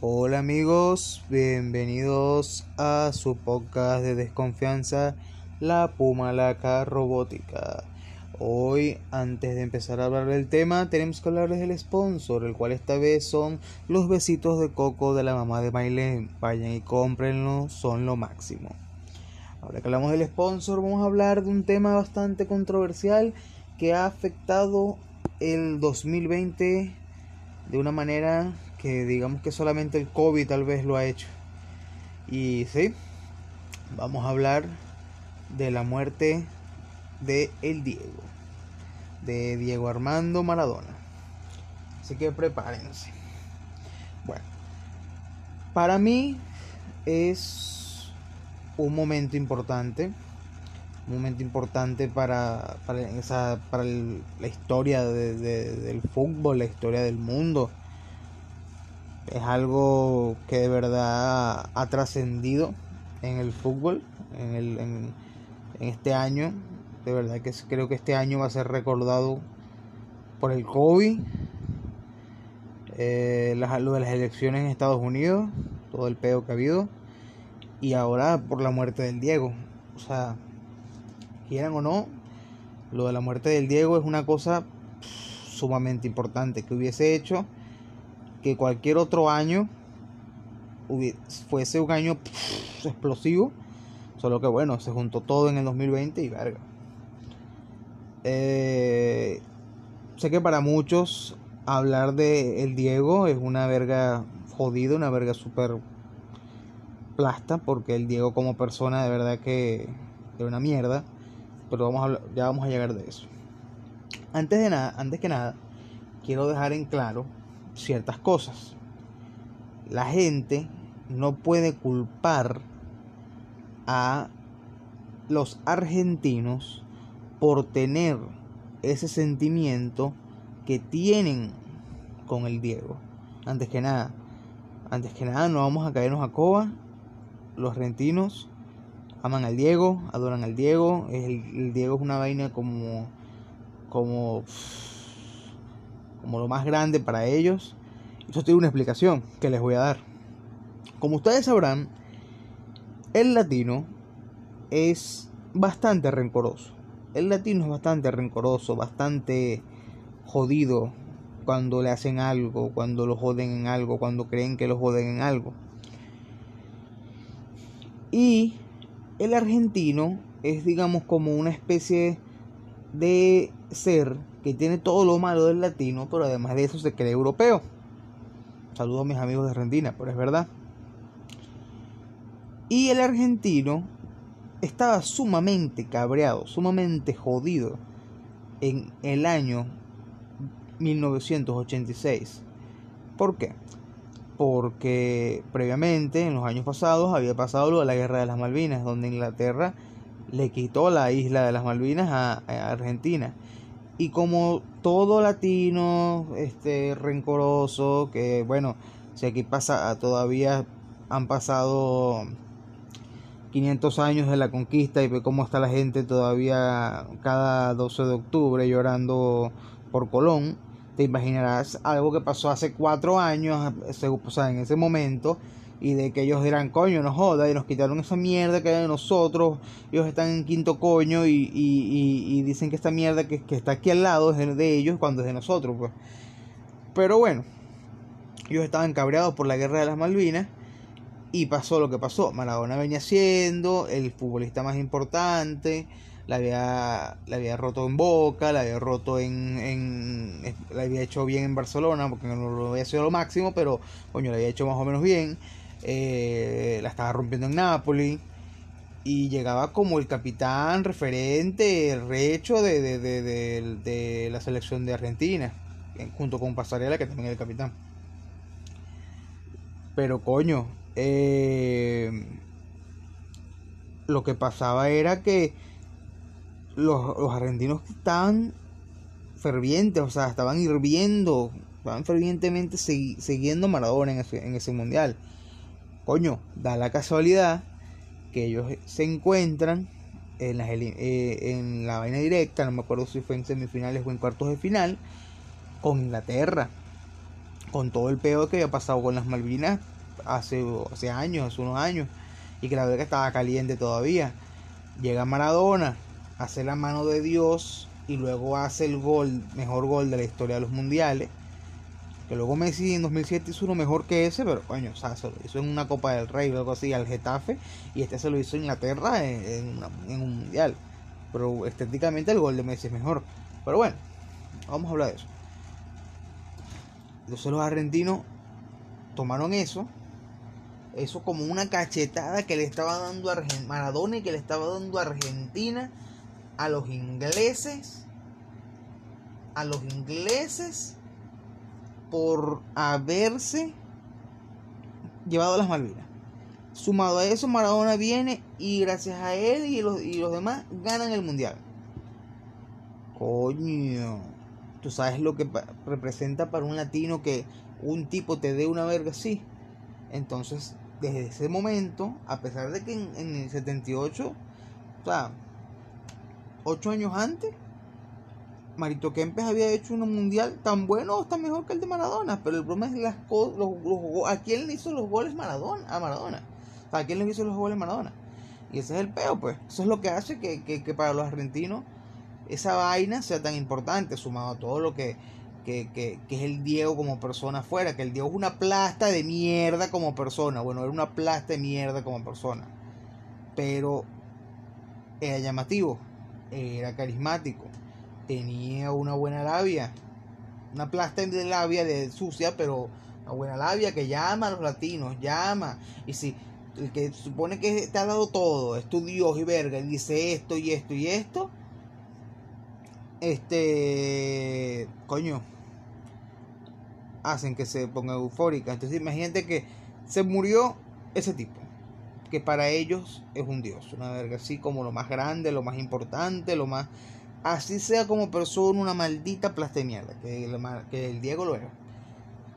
Hola amigos, bienvenidos a su podcast de desconfianza, la Pumalaca Robótica. Hoy, antes de empezar a hablar del tema, tenemos que hablarles del sponsor, el cual esta vez son los besitos de coco de la mamá de Mailén. Vayan y cómprenlo, son lo máximo. Ahora que hablamos del sponsor, vamos a hablar de un tema bastante controversial que ha afectado el 2020 de una manera que digamos que solamente el COVID tal vez lo ha hecho. Y sí, vamos a hablar de la muerte de el Diego, de Diego Armando Maradona. Así que prepárense. Bueno, para mí es un momento importante, un momento importante para, para, esa, para la historia del fútbol, la historia del mundo es algo que de verdad ha trascendido en el fútbol en, el, en, este año. De verdad que creo que este año va a ser recordado por el COVID, eh, lo de las elecciones en Estados Unidos, todo el pedo que ha habido, y ahora por la muerte del Diego. O sea, quieran o no, lo de la muerte del Diego es una cosa sumamente importante que hubiese hecho que cualquier otro año fuese un año explosivo. Solo que bueno, se juntó todo en el 2020 y verga. Eh, sé que para muchos hablar de el Diego es una verga jodida, una verga súper plasta, porque el Diego como persona de verdad que es una mierda. Pero vamos a, ya vamos a llegar de eso. Antes de nada, antes que nada, quiero dejar en claro ciertas cosas. La gente no puede culpar a los argentinos por tener ese sentimiento que tienen con el Diego. Antes que nada, antes que nada, no vamos a caernos a coba. Los argentinos aman al Diego, adoran al Diego. El, el Diego es una vaina como, como como lo más grande para ellos. Eso tiene una explicación que les voy a dar. Como ustedes sabrán, el latino es bastante rencoroso. El latino es bastante rencoroso, bastante jodido cuando le hacen algo, cuando lo joden en algo, cuando creen que lo joden en algo. Y el argentino es, digamos, como una especie de ser que tiene todo lo malo del latino, pero además de eso se cree europeo. Saludos a mis amigos de Argentina, pero es verdad. Y el argentino estaba sumamente cabreado, sumamente jodido en el año 1986. ¿Por qué? Porque previamente, en los años pasados, había pasado lo de la Guerra de las Malvinas, donde Inglaterra le quitó la isla de las Malvinas a, Argentina. Y como todo latino, este, rencoroso, que bueno, si aquí pasa, todavía han pasado 500 años de la conquista y ve cómo está la gente todavía cada 12 de octubre llorando por Colón, te imaginarás algo que pasó hace cuatro años, o sea, en ese momento, y de que ellos dirán, coño, no joda, y nos quitaron esa mierda que hay de nosotros, ellos están en quinto coño y, y, dicen que esta mierda que, está aquí al lado es de, ellos cuando es de nosotros, pues. Pero bueno, ellos estaban cabreados por la guerra de las Malvinas y pasó lo que pasó. Maradona venía siendo el futbolista más importante, la había, la había roto en Boca, la había roto en, en, la había hecho bien en Barcelona, porque no lo había sido lo máximo, pero coño, la había hecho más o menos bien. Eh, la estaba rompiendo en Napoli y llegaba como el capitán referente, el recho de, de, la selección de Argentina, junto con Pasarela, que también es el capitán. Pero coño, eh, lo que pasaba era que los, los argentinos estaban fervientes, o sea, estaban hirviendo, estaban fervientemente siguiendo Maradona en ese, en ese mundial coño, da la casualidad que ellos se encuentran en la, eh, en la vaina directa, no me acuerdo si fue en semifinales o en cuartos de final, con Inglaterra. con todo el peor que había pasado con las Malvinas hace, años, hace unos años, y que la verdad estaba caliente todavía. Llega Maradona, hace la mano de Dios y luego hace el gol, mejor gol de la historia de los mundiales. Que luego Messi en 2007 hizo uno mejor que ese, pero coño, o sea, se lo hizo en una Copa del Rey algo así al Getafe, y este se lo hizo en Inglaterra en, en un mundial. Pero estéticamente el gol de Messi es mejor. Pero bueno, vamos a hablar de eso. Entonces los argentinos tomaron eso, eso como una cachetada que le estaba dando a Maradona y que le estaba dando a Argentina a los ingleses, a los ingleses por haberse llevado a las Malvinas. Sumado a eso, Maradona viene y gracias a él y los, y los demás ganan el mundial. Coño. Tú sabes lo que representa para un latino que un tipo te dé una verga así. Entonces, desde ese momento, a pesar de que en, el 78, o sea, ocho años antes, Marito Kempes había hecho un mundial tan bueno o tan mejor que el de Maradona. Pero el problema es las los, a quién le hizo los goles Maradona, a Maradona. A quién le hizo los goles Maradona. Y ese es el peo, pues. Eso es lo que hace que, que para los argentinos esa vaina sea tan importante, sumado a todo lo que, que, es el Diego como persona afuera, que el Diego es una plasta de mierda como persona, bueno, era una plasta de mierda como persona, pero era llamativo, era carismático, tenía una buena labia, una plasta de labia de sucia, pero una buena labia que llama a los latinos, llama, y si el que supone que te ha dado todo, es tu Dios y verga, y dice esto y esto y esto, este, coño, hacen que se ponga eufórica. Entonces imagínate que se murió ese tipo, que para ellos es un dios, una verga así como lo más grande, lo más importante, lo más... Así sea como persona, una maldita plasta de mierda, que el, que el Diego lo era.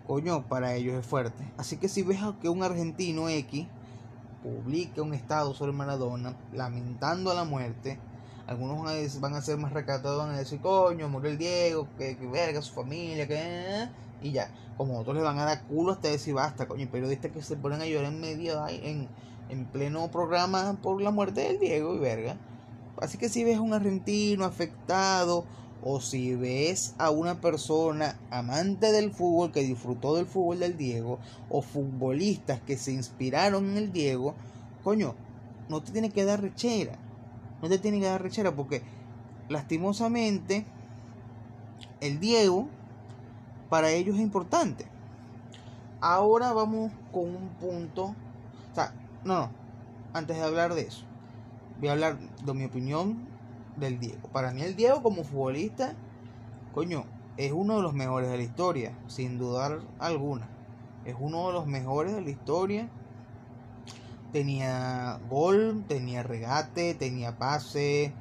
Coño, para ellos es fuerte. Así que si ves que un argentino X publica un estado sobre Maradona lamentando la muerte, algunos van a ser más recatados, van a decir, coño, murió el Diego, que, verga, su familia, que... Y ya, como otros le van a dar culo hasta decir basta, coño, periodistas que se ponen a llorar en medio, en, en pleno programa por la muerte del Diego y verga. Así que si ves a un argentino afectado o si ves a una persona amante del fútbol que disfrutó del fútbol del Diego o futbolistas que se inspiraron en el Diego, coño, no te tiene que dar rechera no te tiene que dar rechera porque lastimosamente el Diego para ellos es importante. Ahora vamos con un punto, o sea, no, no, antes de hablar de eso, voy a hablar de mi opinión del Diego. Para mí el Diego como futbolista, coño, es uno de los mejores de la historia, sin dudar alguna. Es uno de los mejores de la historia tenía gol, tenía regate, tenía pase,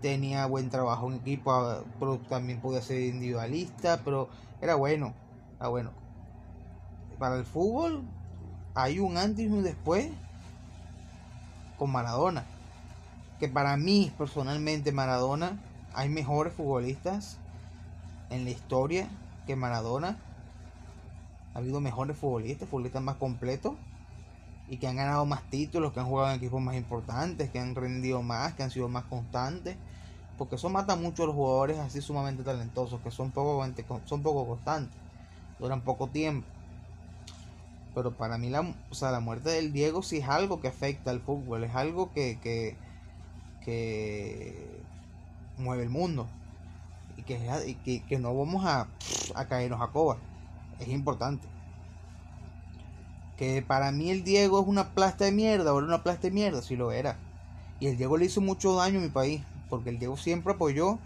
tenía buen trabajo en equipo, ah, pero también podía ser individualista, pero era bueno, era bueno. Para el fútbol hay un antes y un después con Maradona. Que para mí personalmente Maradona hay mejores futbolistas en la historia que Maradona. Ha habido mejores futbolistas, futbolistas más completos y que han ganado más títulos, que han jugado en equipos más importantes, que han rendido más, que han sido más constantes. Porque eso mata mucho a los jugadores así sumamente talentosos, que son poco, son poco constantes, duran poco tiempo. Pero para mí la, o sea, la muerte del Diego sí es algo que afecta al fútbol, es algo que, que, que mueve el mundo. Y que, que, no vamos a, a caernos a coba. Es importante que para mí el Diego es una plasta de mierda, era una plasta de mierda, si lo era. Y el Diego le hizo mucho daño a mi país, porque el Diego siempre apoyó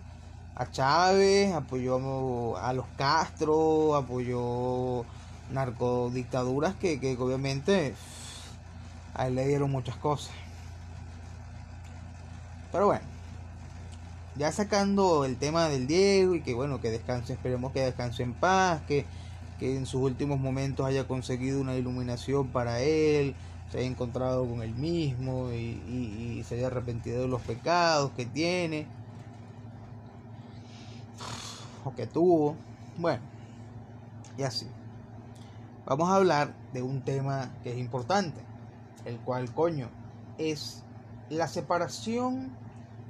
a Chávez, apoyó a los Castro, apoyó narcodictaduras que, que obviamente a él le dieron muchas cosas. Pero bueno, ya sacando el tema del Diego y que bueno, que descanse, esperemos que descanse en paz, que que en sus últimos momentos haya conseguido una iluminación para él, se haya encontrado con él mismo y, se haya arrepentido de los pecados que tiene o que tuvo. Bueno, y así. vamos a hablar de un tema que es importante, el cual, coño, es la separación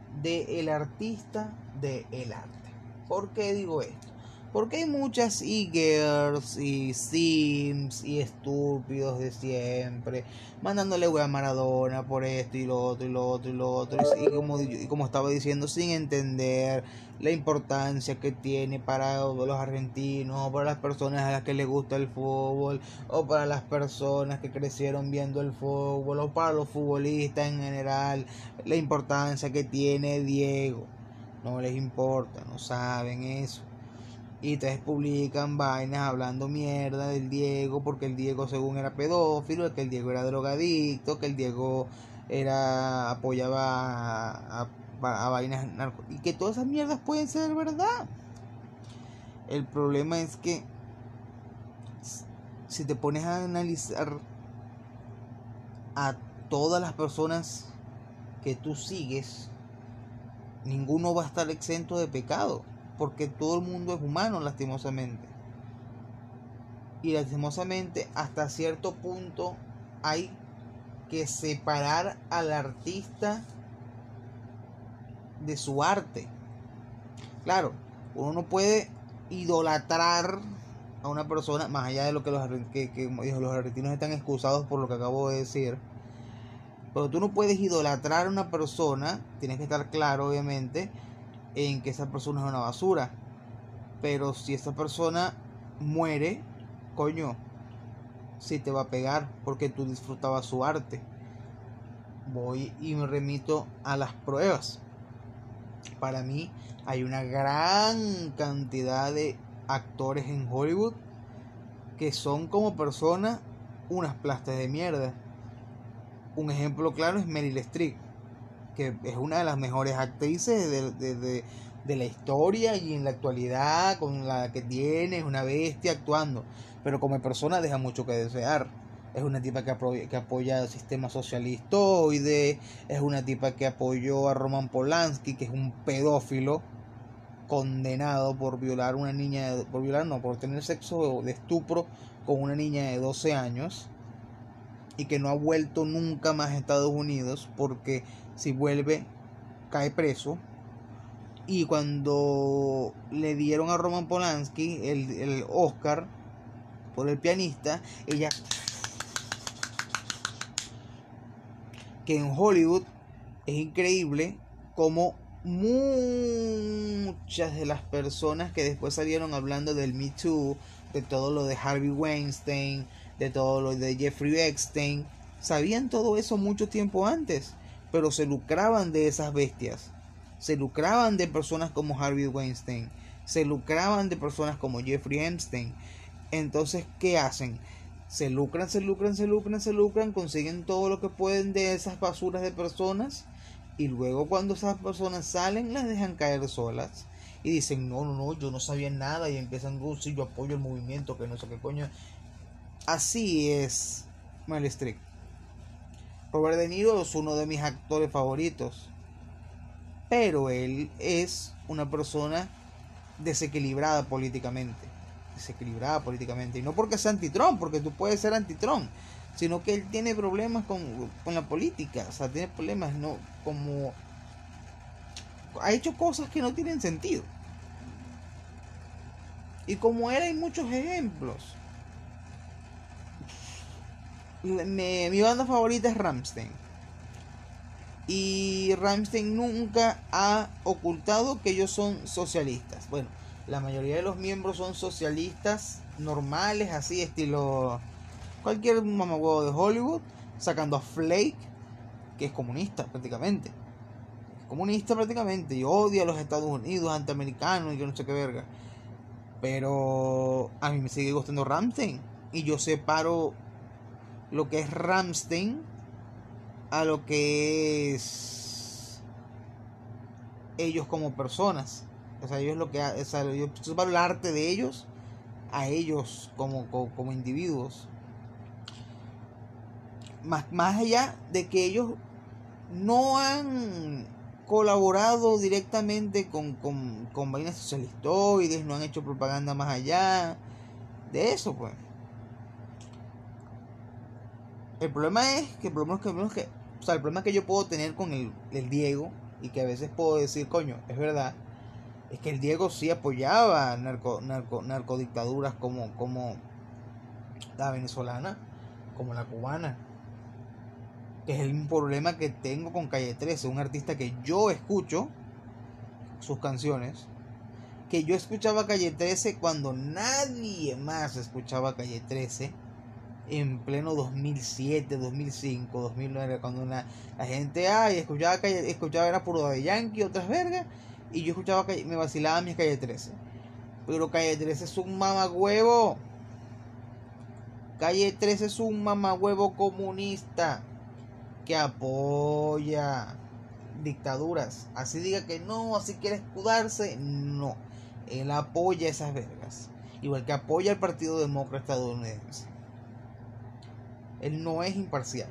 del artista del arte. ¿Por qué digo esto? Porque hay muchas e-girls y sims y estúpidos de siempre mandándole wea a Maradona por esto y lo otro y lo otro y lo otro. Y, como, y como estaba diciendo, sin entender la importancia que tiene para los argentinos, o para las personas a las que les gusta el fútbol, o para las personas que crecieron viendo el fútbol, o para los futbolistas en general, la importancia que tiene Diego. No les importa, no saben eso. Y entonces publican vainas hablando mierda del Diego, porque el Diego según era pedófilo, que el Diego era drogadicto, que el Diego era apoyaba a, vainas narco y que todas esas mierdas pueden ser verdad. El problema es que si te pones a analizar a todas las personas que tú sigues, ninguno va a estar exento de pecado porque todo el mundo es humano lastimosamente. Y lastimosamente hasta cierto punto hay que separar al artista de su arte. Claro, uno no puede idolatrar a una persona, más allá de lo que los, que, los argentinos están excusados por lo que acabo de decir. Pero tú no puedes idolatrar a una persona, tienes que estar claro obviamente, en que esa persona es una basura. Pero si esa persona muere, coño, si te va a pegar porque tú disfrutabas su arte. Voy y me remito a las pruebas. Para mí hay una gran cantidad de actores en Hollywood que son como personas unas plastas de mierda. Un ejemplo claro es Meryl Streep que es una de las mejores actrices de, la historia y en la actualidad, con la que tiene, es una bestia actuando, pero como persona deja mucho que desear. Es una tipa que, apoya, que apoya el sistema socialistoide, es una tipa que apoyó a Roman Polanski, que es un pedófilo condenado por violar una niña, por violar no, por tener sexo de estupro con una niña de 12 años y que no ha vuelto nunca más a Estados Unidos porque si vuelve, cae preso. Y cuando le dieron a Roman Polanski el, el Oscar por el pianista, ella... Que en Hollywood es increíble como muchas de las personas que después salieron hablando del Me Too, de todo lo de Harvey Weinstein, de todo lo de Jeffrey Epstein, sabían todo eso mucho tiempo antes pero se lucraban de esas bestias. Se lucraban de personas como Harvey Weinstein. Se lucraban de personas como Jeffrey Epstein. Entonces, ¿qué hacen? Se lucran, se lucran, se lucran, se lucran, consiguen todo lo que pueden de esas basuras de personas y luego cuando esas personas salen las dejan caer solas y dicen, no, no, no, yo no sabía nada y empiezan, oh, sí, yo apoyo el movimiento, que no sé qué coño. Así es Mel Street. Robert De Niro es uno de mis actores favoritos. Pero él es una persona desequilibrada políticamente. Desequilibrada políticamente. Y no porque sea antitrón, porque tú puedes ser antitrón. Sino que él tiene problemas con, con la política. O sea, tiene problemas, ¿no? Como... Ha hecho cosas que no tienen sentido. Y como él hay muchos ejemplos mi banda favorita es Ramstein. Y Ramstein nunca ha ocultado que ellos son socialistas. Bueno, la mayoría de los miembros son socialistas normales, así estilo cualquier mamagüevo de Hollywood, sacando a Flake, que es comunista prácticamente. comunista prácticamente y odia a los Estados Unidos, antiamericanos y que no sé qué verga. Pero a mí me sigue gustando Ramstein y yo separo lo que es Ramstein a lo que es ellos como personas. O sea, ellos lo que o sea, yo el arte de ellos a ellos como, como, individuos. Más, más allá de que ellos no han colaborado directamente con, con, con vainas socialistoides, no han hecho propaganda más allá de eso, pues. El problema es que es que, o sea, el problema que yo puedo tener con el, el Diego y que a veces puedo decir, coño, es verdad, es que el Diego sí apoyaba narco, narco, narcodictaduras como, como la venezolana, como la cubana. Es el problema que tengo con Calle 13, un artista que yo escucho sus canciones, que yo escuchaba Calle 13 cuando nadie más escuchaba Calle 13 en pleno 2007, 2005, 2009, cuando una, la gente ay, escuchaba, calle, escuchaba era puro de Yankee, otras vergas, y yo escuchaba, me vacilaba mi Calle 13. Pero Calle 13 es un mamagüevo. Calle 13 es un mamagüevo comunista que apoya dictaduras. Así diga que no, así quiere escudarse, no. Él apoya esas vergas. Igual que apoya al Partido Demócrata estadounidense. Él no es imparcial.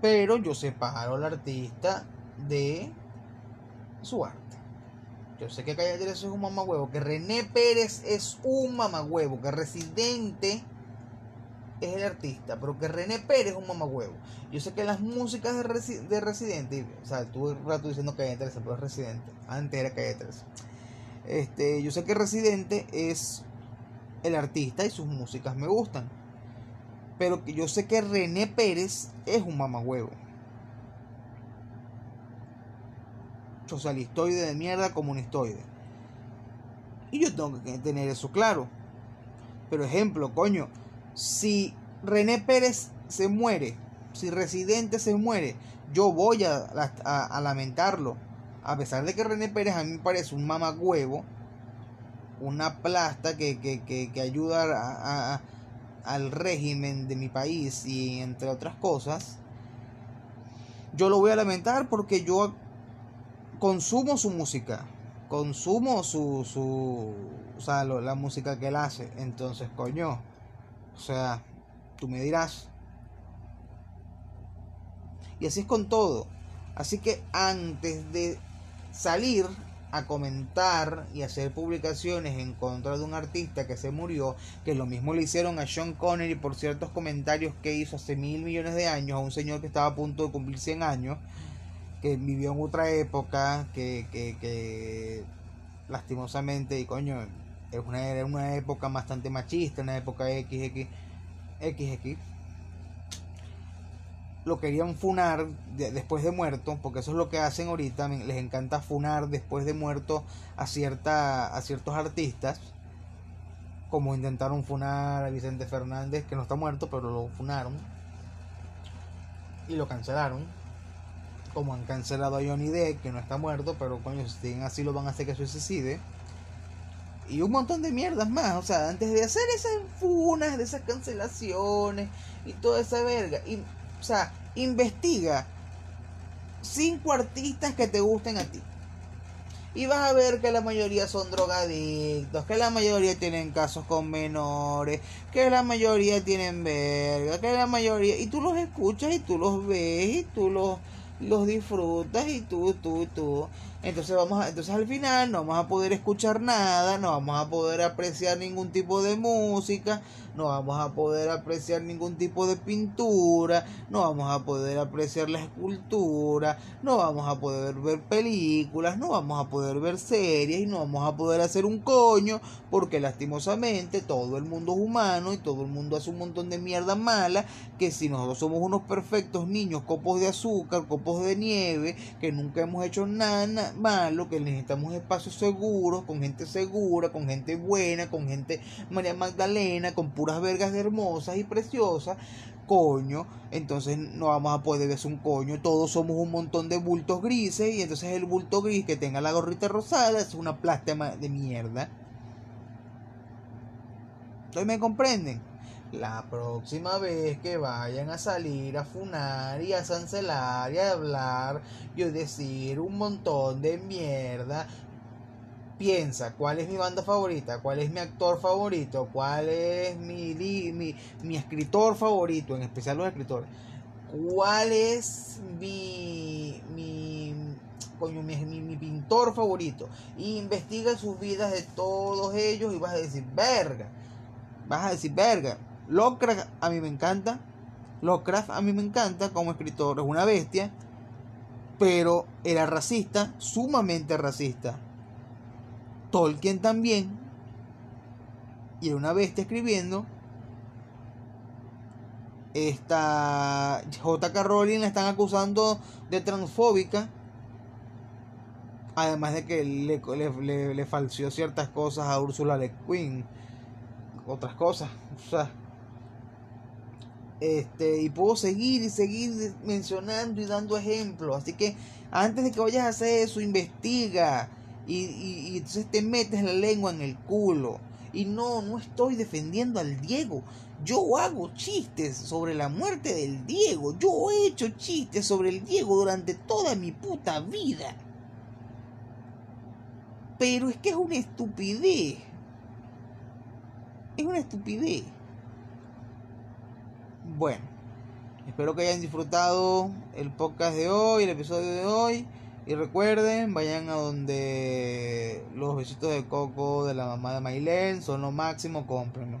Pero yo separo al artista de su arte. Yo sé que Calle es un mamagüevo, que René Pérez es un mamagüevo, que Residente es el artista, pero que René Pérez es un mamagüevo. Yo sé que las músicas de, Residente, o sea, tuve un rato diciendo Calle 13, pero es Residente, antes era Calle 13. Este, yo sé que Residente es el artista y sus músicas me gustan. Pero que yo sé que René Pérez es un mamagüevo. Socialistoide de mierda, comunistoide. Y yo tengo que tener eso claro. Pero ejemplo, coño, si René Pérez se muere, si Residente se muere, yo voy a, lamentarlo. A pesar de que René Pérez a mí me parece un mamagüevo, una plasta que, que, que, que ayuda a, al régimen de mi país y entre otras cosas, yo lo voy a lamentar porque yo consumo su música, consumo su, su o sea, la música que él hace. Entonces, coño, o sea, tú me dirás. Y así es con todo. Así que antes de salir a comentar y hacer publicaciones en contra de un artista que se murió, que lo mismo le hicieron a Sean Connery por ciertos comentarios que hizo hace mil millones de años a un señor que estaba a punto de cumplir 100 años, que vivió en otra época, que, que, que lastimosamente, y coño, es una, era una época bastante machista, una época XX, XX lo querían funar después de muerto, porque eso es lo que hacen ahorita, les encanta funar después de muerto a, cierta, a ciertos artistas, como intentaron funar a Vicente Fernández, que no está muerto, pero lo funaron y lo cancelaron, como han cancelado a Johnny Depp, que no está muerto, pero coño, si siguen así lo van a hacer que suicide. Y un montón de mierdas más, o sea, antes de hacer esas funas, de esas cancelaciones y toda esa verga. Y o sea, investiga cinco artistas que te gusten a ti. Y vas a ver que la mayoría son drogadictos, que la mayoría tienen casos con menores, que la mayoría tienen verga, que la mayoría... Y tú los escuchas y tú los ves y tú los, los disfrutas y tú, tú, tú. Entonces vamos a, entonces al final no vamos a poder escuchar nada, no vamos a poder apreciar ningún tipo de música, no vamos a poder apreciar ningún tipo de pintura, no vamos a poder apreciar la escultura, no vamos a poder ver películas, no vamos a poder ver series y no vamos a poder hacer un coño porque lastimosamente todo el mundo es humano y todo el mundo hace un montón de mierda mala que si nosotros somos unos perfectos niños copos de azúcar, copos de nieve, que nunca hemos hecho nada malo, que necesitamos espacios seguros, con gente segura, con gente buena, con gente María Magdalena, con pura vergas hermosas y preciosas, coño, entonces no vamos a poder ver un coño, todos somos un montón de bultos grises y entonces el bulto gris que tenga la gorrita rosada es una plasta de mierda. ¿Ustedes me comprenden? La próxima vez que vayan a salir a funar y a cancelar y a hablar y a decir un montón de mierda, piensa cuál es mi banda favorita, cuál es mi actor favorito, cuál es mi, mi, mi escritor favorito, en especial los escritores, cuál es mi, mi, mi, mi, pintor favorito. investiga sus vidas de todos ellos y vas a decir, verga, vas a decir, verga. Lovecraft a mí me encanta, Lovecraft a mí me encanta como escritor, es una bestia, pero era racista, sumamente racista. Tolkien también, y era una bestia escribiendo. Esta J.K. Rowling la están acusando de transfóbica. Además de que le, le, falseó ciertas cosas a Ursula Le Guin. Otras cosas. O sea, este, y puedo seguir y seguir mencionando y dando ejemplos. Así que antes de que vayas a hacer eso, investiga. Y, y, y entonces te metes la lengua en el culo. Y no, no estoy defendiendo al Diego. Yo hago chistes sobre la muerte del Diego. Yo he hecho chistes sobre el Diego durante toda mi puta vida. Pero es que es una estupidez. Es una estupidez. Bueno, espero que hayan disfrutado el podcast de hoy, el episodio de hoy. Y recuerden, vayan a donde los besitos de coco de la mamá de Mailén son lo máximo, cómprenlo.